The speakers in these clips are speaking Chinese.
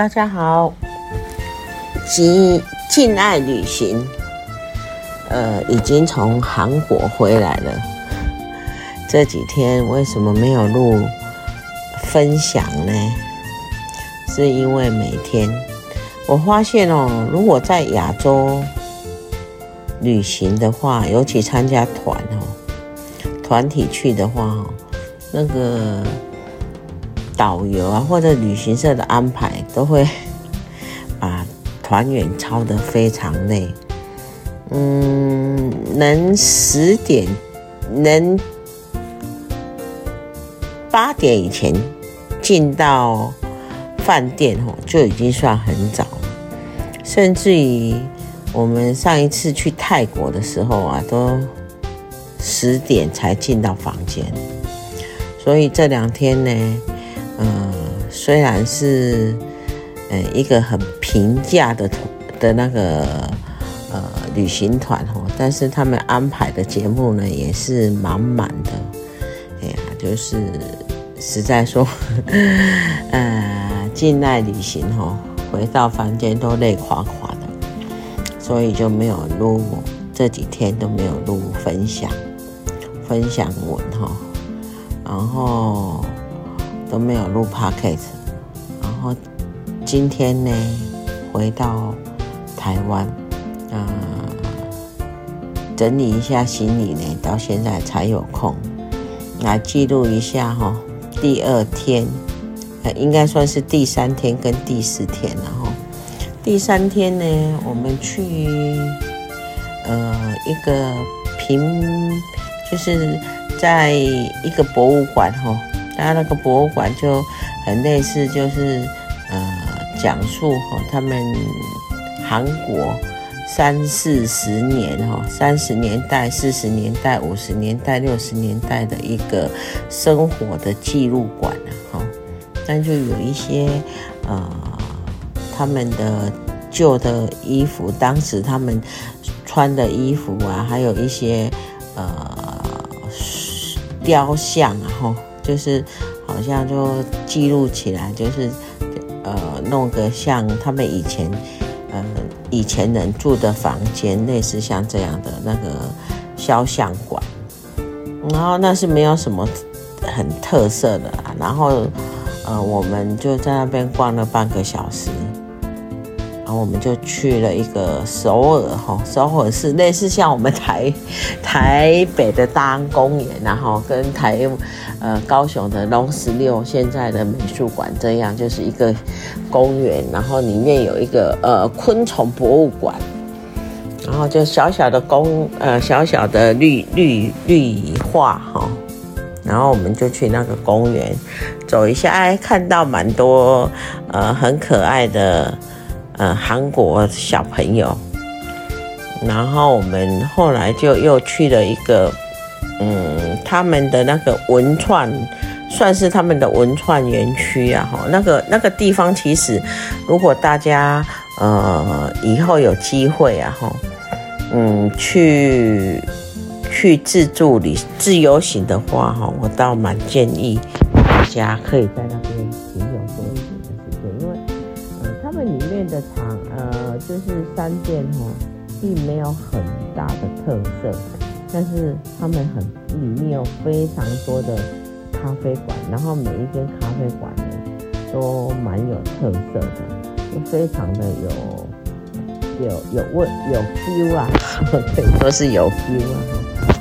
大家好，即禁爱旅行，呃，已经从韩国回来了。这几天为什么没有录分享呢？是因为每天我发现哦，如果在亚洲旅行的话，尤其参加团哦，团体去的话哦，那个。导游啊，或者旅行社的安排，都会 把团员操得非常累。嗯，能十点，能八点以前进到饭店哦，就已经算很早了。甚至于我们上一次去泰国的时候啊，都十点才进到房间。所以这两天呢。嗯，虽然是呃一个很平价的的那个呃旅行团哦，但是他们安排的节目呢也是满满的。哎呀，就是实在说，呃，境内旅行哦，回到房间都累垮垮的，所以就没有录，这几天都没有录分享分享文哈，然后。都没有录 podcast，然后今天呢回到台湾，啊、整理一下行李呢，到现在才有空来记录一下哈。第二天，呃，应该算是第三天跟第四天了哈。第三天呢，我们去呃一个平，就是在一个博物馆哈。他那个博物馆就很类似，就是呃讲述哈他们韩国三四十年哈三十年代、四十年代、五十年代、六十年代的一个生活的记录馆哈，但就有一些呃他们的旧的衣服，当时他们穿的衣服啊，还有一些呃雕像然后。就是好像就记录起来，就是呃弄个像他们以前呃以前人住的房间，类似像这样的那个肖像馆，然后那是没有什么很特色的啦，然后呃我们就在那边逛了半个小时。然后我们就去了一个首尔哈，首尔是类似像我们台台北的大安公园，然后跟台呃高雄的龙十六现在的美术馆这样，就是一个公园，然后里面有一个呃昆虫博物馆，然后就小小的公呃小小的绿绿绿化哈，然后我们就去那个公园走一下，哎，看到蛮多呃很可爱的。呃，韩国小朋友，然后我们后来就又去了一个，嗯，他们的那个文创，算是他们的文创园区啊，哈，那个那个地方其实，如果大家呃以后有机会啊，哈，嗯，去去自助旅自由行的话，哈，我倒蛮建议大家可以在那呃，就是商店哦，并没有很大的特色，但是他们很里面有非常多的咖啡馆，然后每一间咖啡馆呢都蛮有特色的，就非常的有有有味有 feel 啊，可以说是有 feel 啊，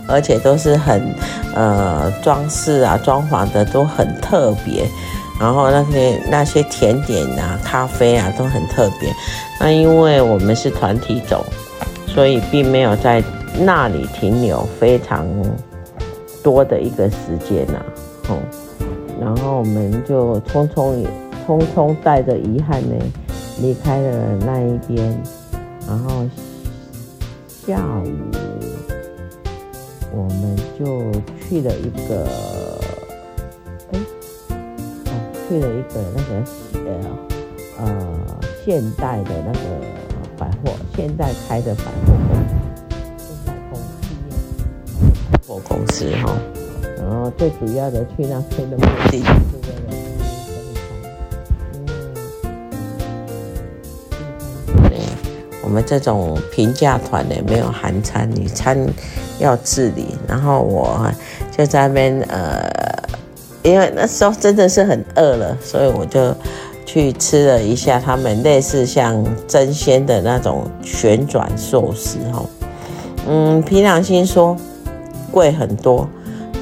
而且都是很呃装饰啊装潢的都很特别。然后那些那些甜点啊、咖啡啊都很特别，那因为我们是团体走，所以并没有在那里停留非常多的一个时间呐、啊。哦，然后我们就匆匆匆匆带着遗憾呢离开了那一边，然后下午我们就去了一个，去了一个那个呃呃。现代的那个百货，现代开的百货公司，现代公司，百货公司哈。然后最主要的去那边的目的就是为了吃中餐，因为我们这种平价团的没有含餐，你餐要自理。然后我就在那边呃，因为那时候真的是很饿了，所以我就。去吃了一下他们类似像争鲜的那种旋转寿司哈，嗯，凭良心说贵很多，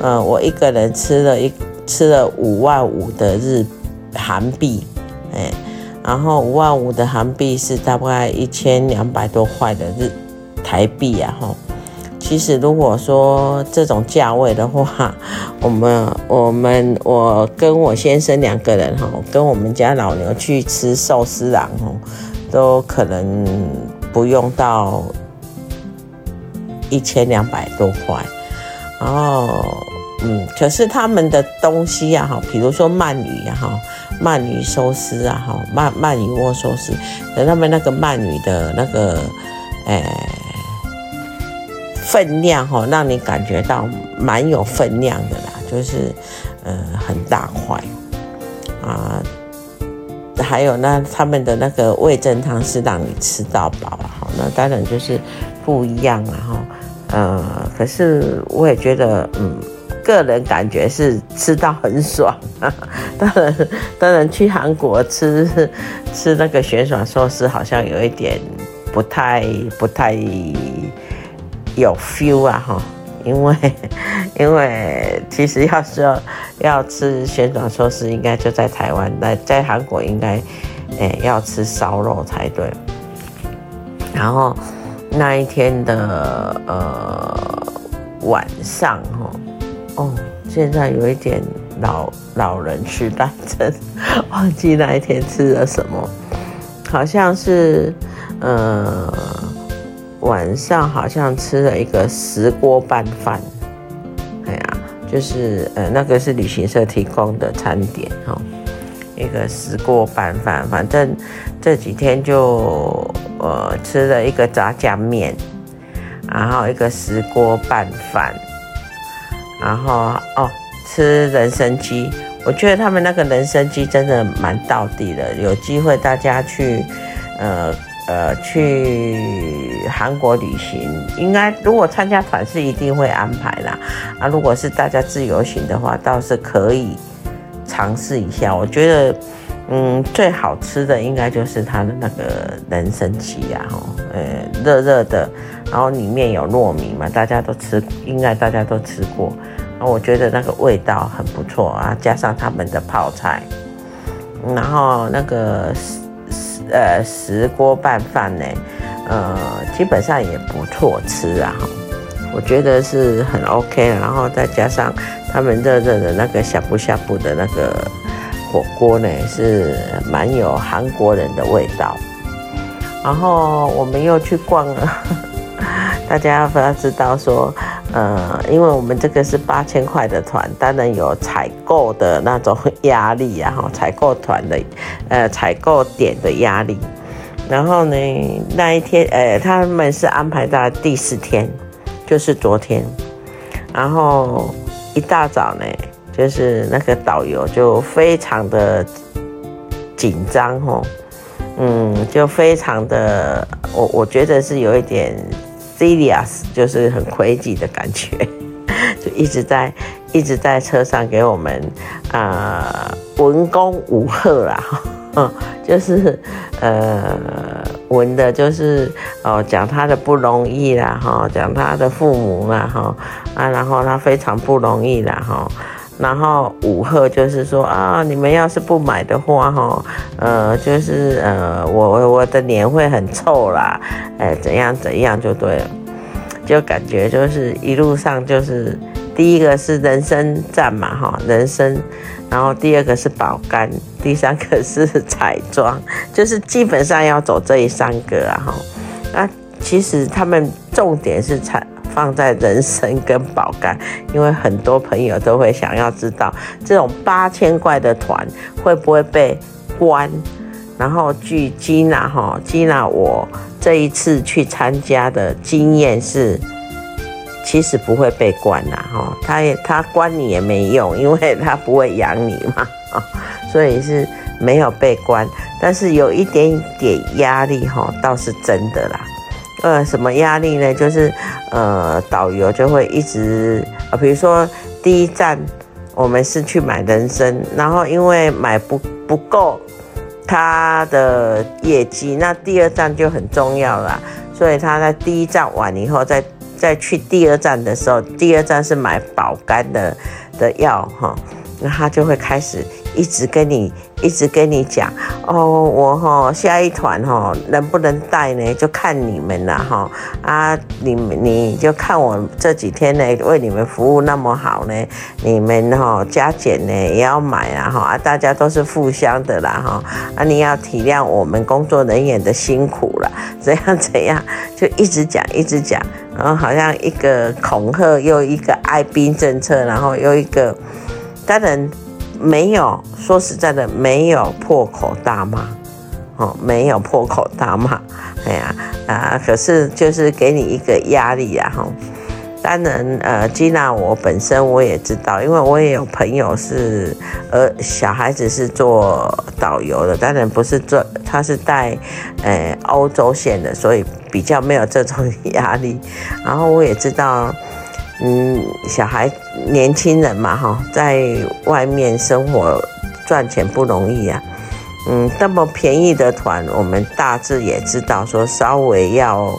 嗯，我一个人吃了一吃了五万五的日韩币，哎，然后五万五的韩币是大概一千两百多块的日台币啊哈。其实，如果说这种价位的话，我们、我们、我跟我先生两个人哈，跟我们家老牛去吃寿司郎哦，都可能不用到一千两百多块。然后，嗯，可是他们的东西呀哈，比如说鳗鱼呀哈，鳗鱼寿司啊哈，鳗鳗鱼握寿司，可他们那个鳗鱼的那个，哎。分量哈，让你感觉到蛮有分量的啦，就是呃很大块啊，还有那他们的那个味噌汤是让你吃到饱哈，那当然就是不一样了哈，呃，可是我也觉得嗯，个人感觉是吃到很爽，当然当然去韩国吃吃那个旋转寿司好像有一点不太不太。有 feel 啊哈，因为因为其实要说要吃旋转寿司，应该就在台湾，在在韩国应该诶、要吃烧肉才对。然后那一天的呃晚上哈，哦，现在有一点老老人痴呆症，忘记那一天吃了什么，好像是呃。晚上好像吃了一个石锅拌饭，哎呀，就是呃那个是旅行社提供的餐点哈，一个石锅拌饭，反正这几天就呃吃了一个炸酱面，然后一个石锅拌饭，然后哦吃人参鸡，我觉得他们那个人参鸡真的蛮道地的，有机会大家去呃。呃，去韩国旅行，应该如果参加团是一定会安排啦。啊，如果是大家自由行的话，倒是可以尝试一下。我觉得，嗯，最好吃的应该就是它的那个人参鸡呀，哈，呃，热热的，然后里面有糯米嘛，大家都吃，应该大家都吃过。啊，我觉得那个味道很不错啊，加上他们的泡菜，然后那个。呃，石锅拌饭呢，呃，基本上也不错吃啊，我觉得是很 OK，然后再加上他们热热的那个呷哺呷哺的那个火锅呢，是蛮有韩国人的味道。然后我们又去逛了，大家要不要知道说？呃，因为我们这个是八千块的团，当然有采购的那种压力啊，哈，采购团的，呃，采购点的压力。然后呢，那一天，呃，他们是安排到第四天，就是昨天。然后一大早呢，就是那个导游就非常的紧张，吼，嗯，就非常的，我我觉得是有一点。Serious 就是很亏己的感觉，就一直在一直在车上给我们啊、呃、文攻武贺啦，就是呃文的就是哦讲他的不容易啦哈，讲他的父母啦哈啊，然后他非常不容易啦哈，然后五贺就是说啊，你们要是不买的话，哈，呃，就是呃，我我我的脸会很臭啦，哎，怎样怎样就对了，就感觉就是一路上就是第一个是人参赞嘛，哈，人参，然后第二个是保肝，第三个是彩妆，就是基本上要走这一三个啊，哈，那其实他们重点是彩。放在人参跟保肝，因为很多朋友都会想要知道这种八千块的团会不会被关。然后据 Gina 哈 Gina 我这一次去参加的经验是，其实不会被关啦哈，他也他关你也没用，因为他不会养你嘛，所以是没有被关，但是有一点点压力哈，倒是真的啦。呃，什么压力呢？就是，呃，导游就会一直，呃，比如说第一站我们是去买人参，然后因为买不不够他的业绩，那第二站就很重要了，所以他在第一站完以后，再再去第二站的时候，第二站是买保肝的的药哈，那他就会开始。一直跟你一直跟你讲哦，我哈下一团哈能不能带呢？就看你们了哈啊，你你就看我这几天呢为你们服务那么好呢，你们哈加减呢也要买啊哈啊，大家都是互相的啦哈啊，你要体谅我们工作人员的辛苦了，怎样怎样就一直讲一直讲，然后好像一个恐吓又一个爱兵政策，然后又一个当然。没有，说实在的，没有破口大骂，哦，没有破口大骂，哎呀啊，可是就是给你一个压力啊，哈。当然，呃金娜我本身我也知道，因为我也有朋友是，呃，小孩子是做导游的，当然不是做，他是带，呃，欧洲线的，所以比较没有这种压力。然后我也知道。嗯，小孩年轻人嘛，哈，在外面生活赚钱不容易啊。嗯，这么便宜的团，我们大致也知道，说稍微要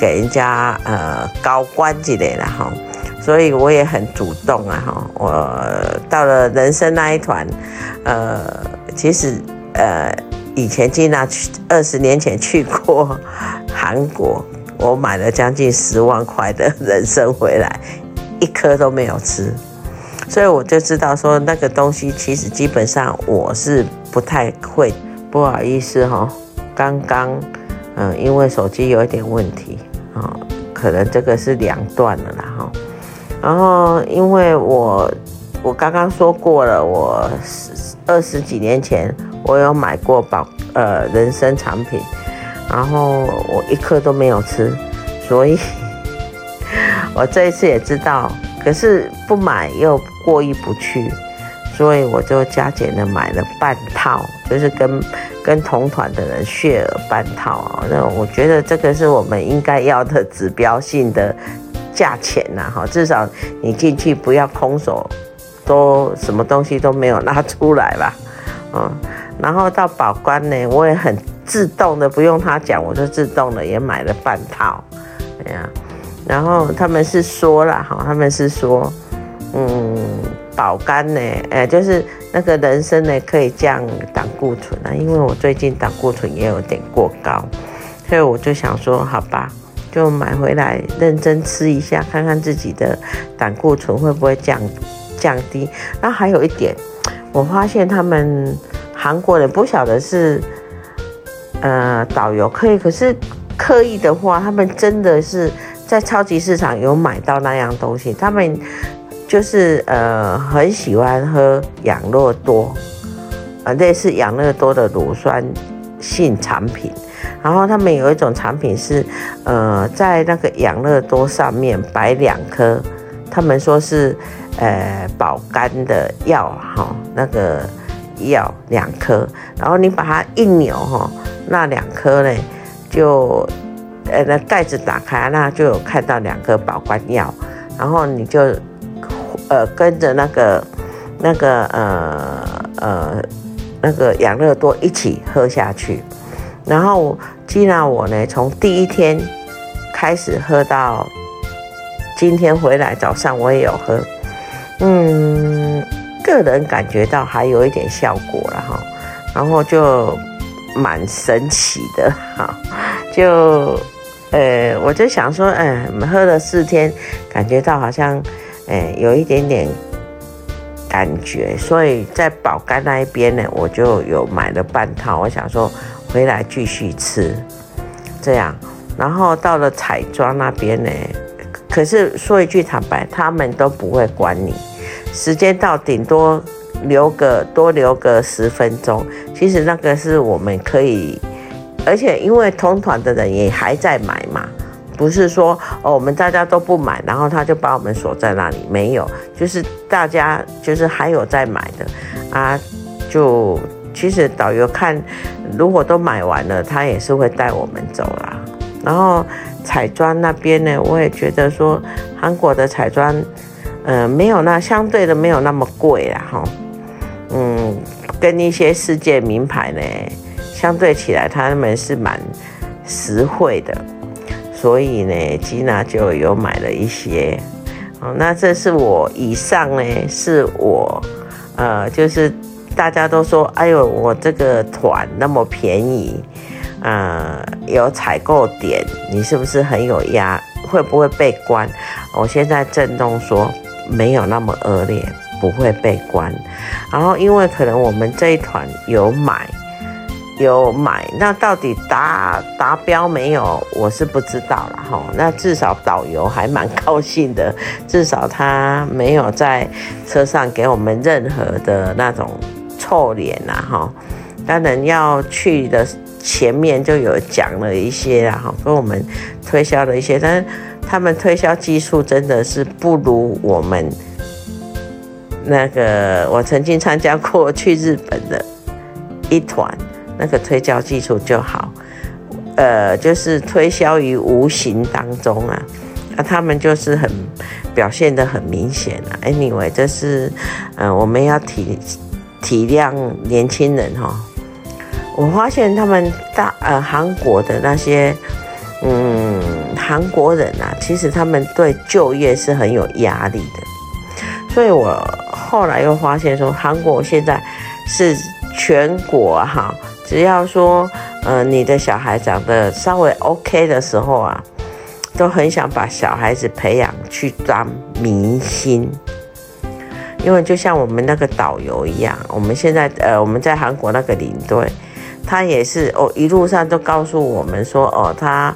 给人家呃高官之类的哈。所以我也很主动啊，哈。我到了人生那一团，呃，其实呃以前经常去，二十年前去过韩国。我买了将近十万块的人参回来，一颗都没有吃，所以我就知道说那个东西其实基本上我是不太会。不好意思哈，刚刚嗯，因为手机有一点问题啊，可能这个是两段了啦哈。然后因为我我刚刚说过了，我二十几年前我有买过保呃人参产品。然后我一颗都没有吃，所以 我这一次也知道，可是不买又过意不去，所以我就加减的买了半套，就是跟跟同团的人 share 半套啊。那我觉得这个是我们应该要的指标性的价钱呐，哈，至少你进去不要空手，都什么东西都没有拿出来吧，嗯，然后到保关呢，我也很。自动的不用他讲，我就自动的也买了半套，哎呀，然后他们是说了哈，他们是说，嗯，保肝呢，哎，就是那个人参呢可以降胆固醇啊，因为我最近胆固醇也有点过高，所以我就想说，好吧，就买回来认真吃一下，看看自己的胆固醇会不会降降低。然后还有一点，我发现他们韩国人不晓得是。呃，导游可以，可是刻意的话，他们真的是在超级市场有买到那样东西。他们就是呃很喜欢喝养乐多，呃类似养乐多的乳酸性产品。然后他们有一种产品是呃在那个养乐多上面摆两颗，他们说是呃保肝的药哈，那个药两颗，然后你把它一扭哈。那两颗呢，就呃那盖子打开，那就有看到两颗保肝药，然后你就呃跟着那个那个呃呃那个养乐多一起喝下去，然后既然我呢从第一天开始喝到今天回来早上我也有喝，嗯。个人感觉到还有一点效果了哈，然后就蛮神奇的哈，就呃，我就想说，嗯，喝了四天，感觉到好像，呃，有一点点感觉，所以在保肝那一边呢，我就有买了半套，我想说回来继续吃，这样，然后到了彩妆那边呢，可是说一句坦白，他们都不会管你。时间到，顶多留个多留个十分钟。其实那个是我们可以，而且因为同团的人也还在买嘛，不是说哦我们大家都不买，然后他就把我们锁在那里，没有，就是大家就是还有在买的啊。就其实导游看，如果都买完了，他也是会带我们走啦。然后彩妆那边呢，我也觉得说韩国的彩妆。呃，没有那相对的没有那么贵啦，哈，嗯，跟一些世界名牌呢相对起来，他们是蛮实惠的，所以呢，吉娜就有买了一些，哦，那这是我以上呢，是我，呃，就是大家都说，哎呦，我这个团那么便宜，呃，有采购点，你是不是很有压？会不会被关？我现在震动说。没有那么恶劣，不会被关。然后，因为可能我们这一团有买，有买，那到底达达标没有，我是不知道了哈。那至少导游还蛮高兴的，至少他没有在车上给我们任何的那种臭脸呐哈。当然要去的前面就有讲了一些，然后跟我们推销了一些，但是。他们推销技术真的是不如我们那个，我曾经参加过去日本的一团，那个推销技术就好，呃，就是推销于无形当中啊，那他们就是很表现得很明显啊。Anyway，这是呃我们要体体谅年轻人哈。我发现他们大呃韩国的那些嗯。韩国人啊，其实他们对就业是很有压力的，所以我后来又发现说，韩国现在是全国哈，只要说呃你的小孩长得稍微 OK 的时候啊，都很想把小孩子培养去当明星，因为就像我们那个导游一样，我们现在呃我们在韩国那个领队，他也是哦一路上都告诉我们说哦他。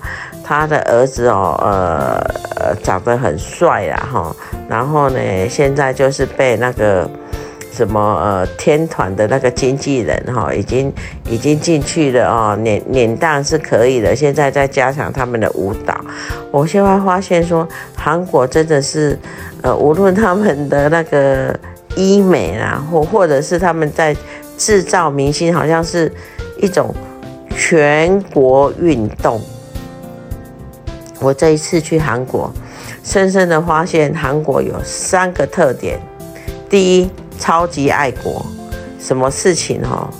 他的儿子哦，呃，长得很帅啦哈，然后呢，现在就是被那个什么呃天团的那个经纪人哈，已经已经进去了哦，脸脸蛋是可以的，现在在加强他们的舞蹈。我现在发现说，韩国真的是呃，无论他们的那个医美啊，或或者是他们在制造明星，好像是一种全国运动。我这一次去韩国，深深的发现韩国有三个特点：第一，超级爱国，什么事情哈，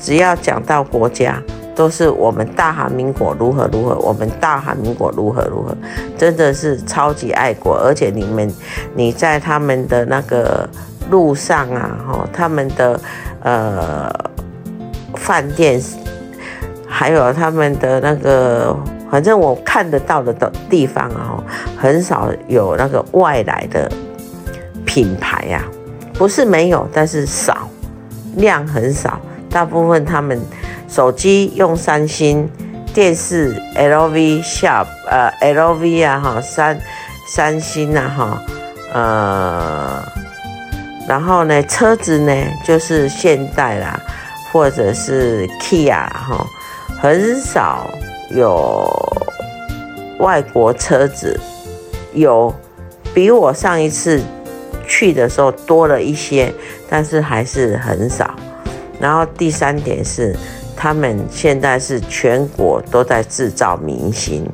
只要讲到国家，都是我们大韩民国如何如何，我们大韩民国如何如何，真的是超级爱国。而且你们，你在他们的那个路上啊，哈，他们的呃饭店，还有他们的那个。反正我看得到的的地方啊，很少有那个外来的品牌呀，不是没有，但是少，量很少。大部分他们手机用三星，电视 LV、Sharp 呃 LV 啊哈三三星啊哈呃，然后呢车子呢就是现代啦，或者是 Kia 哈，很少。有外国车子，有比我上一次去的时候多了一些，但是还是很少。然后第三点是，他们现在是全国都在制造明星，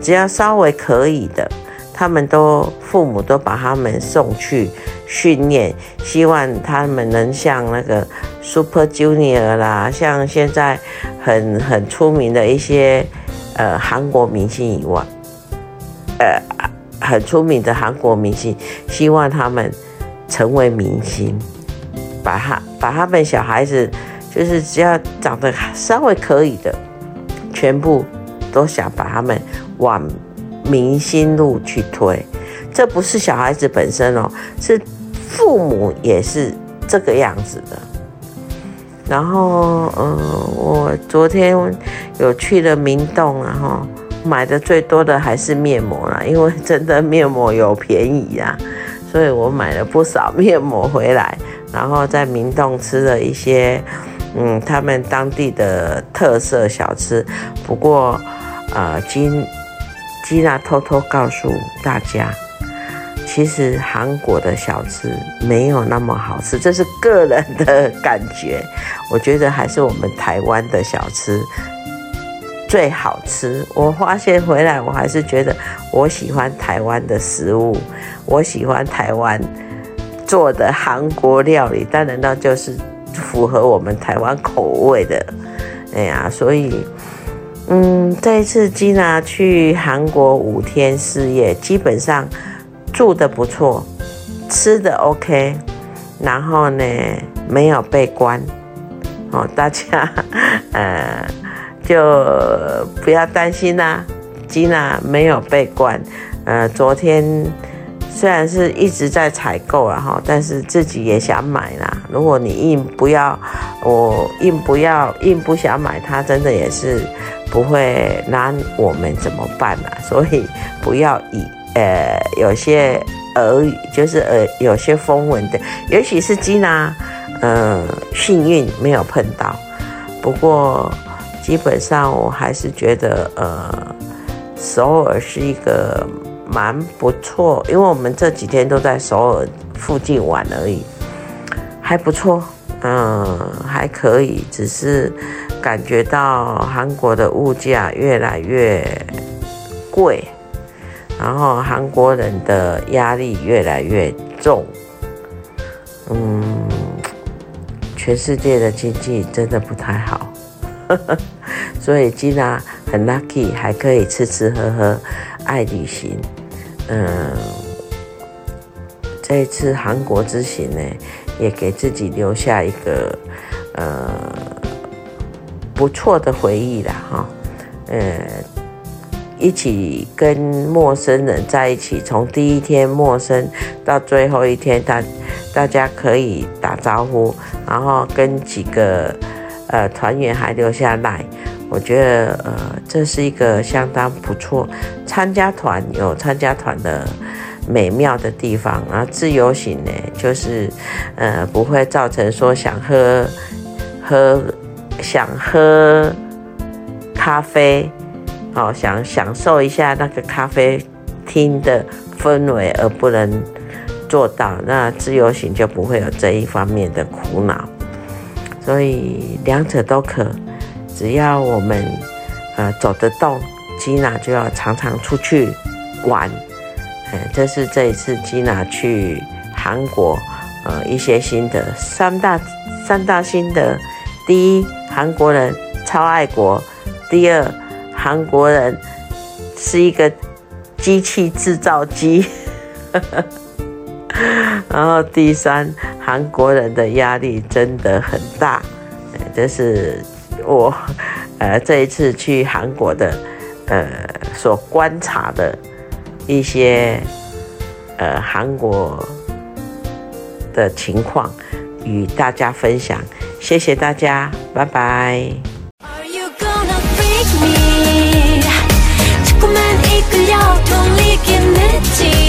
只要稍微可以的，他们都父母都把他们送去训练，希望他们能像那个 Super Junior 啦，像现在很很出名的一些。呃，韩国明星以外，呃，很出名的韩国明星，希望他们成为明星。把他把他们小孩子，就是只要长得稍微可以的，全部都想把他们往明星路去推。这不是小孩子本身哦，是父母也是这个样子的。然后，嗯，我昨天有去了明洞，然后买的最多的还是面膜啦，因为真的面膜有便宜呀，所以我买了不少面膜回来。然后在明洞吃了一些，嗯，他们当地的特色小吃。不过，呃，金吉娜偷偷告诉大家。其实韩国的小吃没有那么好吃，这是个人的感觉。我觉得还是我们台湾的小吃最好吃。我发现回来，我还是觉得我喜欢台湾的食物，我喜欢台湾做的韩国料理，但难道就是符合我们台湾口味的？哎呀，所以，嗯，这一次吉娜去韩国五天四夜，基本上。住的不错，吃的 OK，然后呢，没有被关，哦，大家 呃就不要担心啦，吉娜没有被关，呃，昨天虽然是一直在采购啊哈，但是自己也想买啦。如果你硬不要，我硬不要，硬不想买，它真的也是不会拿我们怎么办啊？所以不要以。呃，有些耳语，就是呃，有些风闻的，也许是吉娜，呃，幸运没有碰到。不过基本上我还是觉得，呃，首尔是一个蛮不错，因为我们这几天都在首尔附近玩而已，还不错，嗯、还可以，只是感觉到韩国的物价越来越贵。然后韩国人的压力越来越重，嗯，全世界的经济真的不太好，所以吉娜很 lucky，还可以吃吃喝喝，爱旅行，嗯，这一次韩国之行呢，也给自己留下一个呃不错的回忆啦，哈，呃。一起跟陌生人在一起，从第一天陌生到最后一天，大大家可以打招呼，然后跟几个呃团员还留下来，我觉得呃这是一个相当不错。参加团有参加团的美妙的地方，然后自由行呢，就是呃不会造成说想喝喝想喝咖啡。好，想享受一下那个咖啡厅的氛围，而不能做到，那自由行就不会有这一方面的苦恼。所以两者都可，只要我们呃走得动，吉娜就要常常出去玩。呃，这是这一次吉娜去韩国呃一些心得，三大三大心得：第一，韩国人超爱国；第二，韩国人是一个机器制造机，然后第三，韩国人的压力真的很大，这是我呃这一次去韩国的呃所观察的一些呃韩国的情况，与大家分享，谢谢大家，拜拜。eternity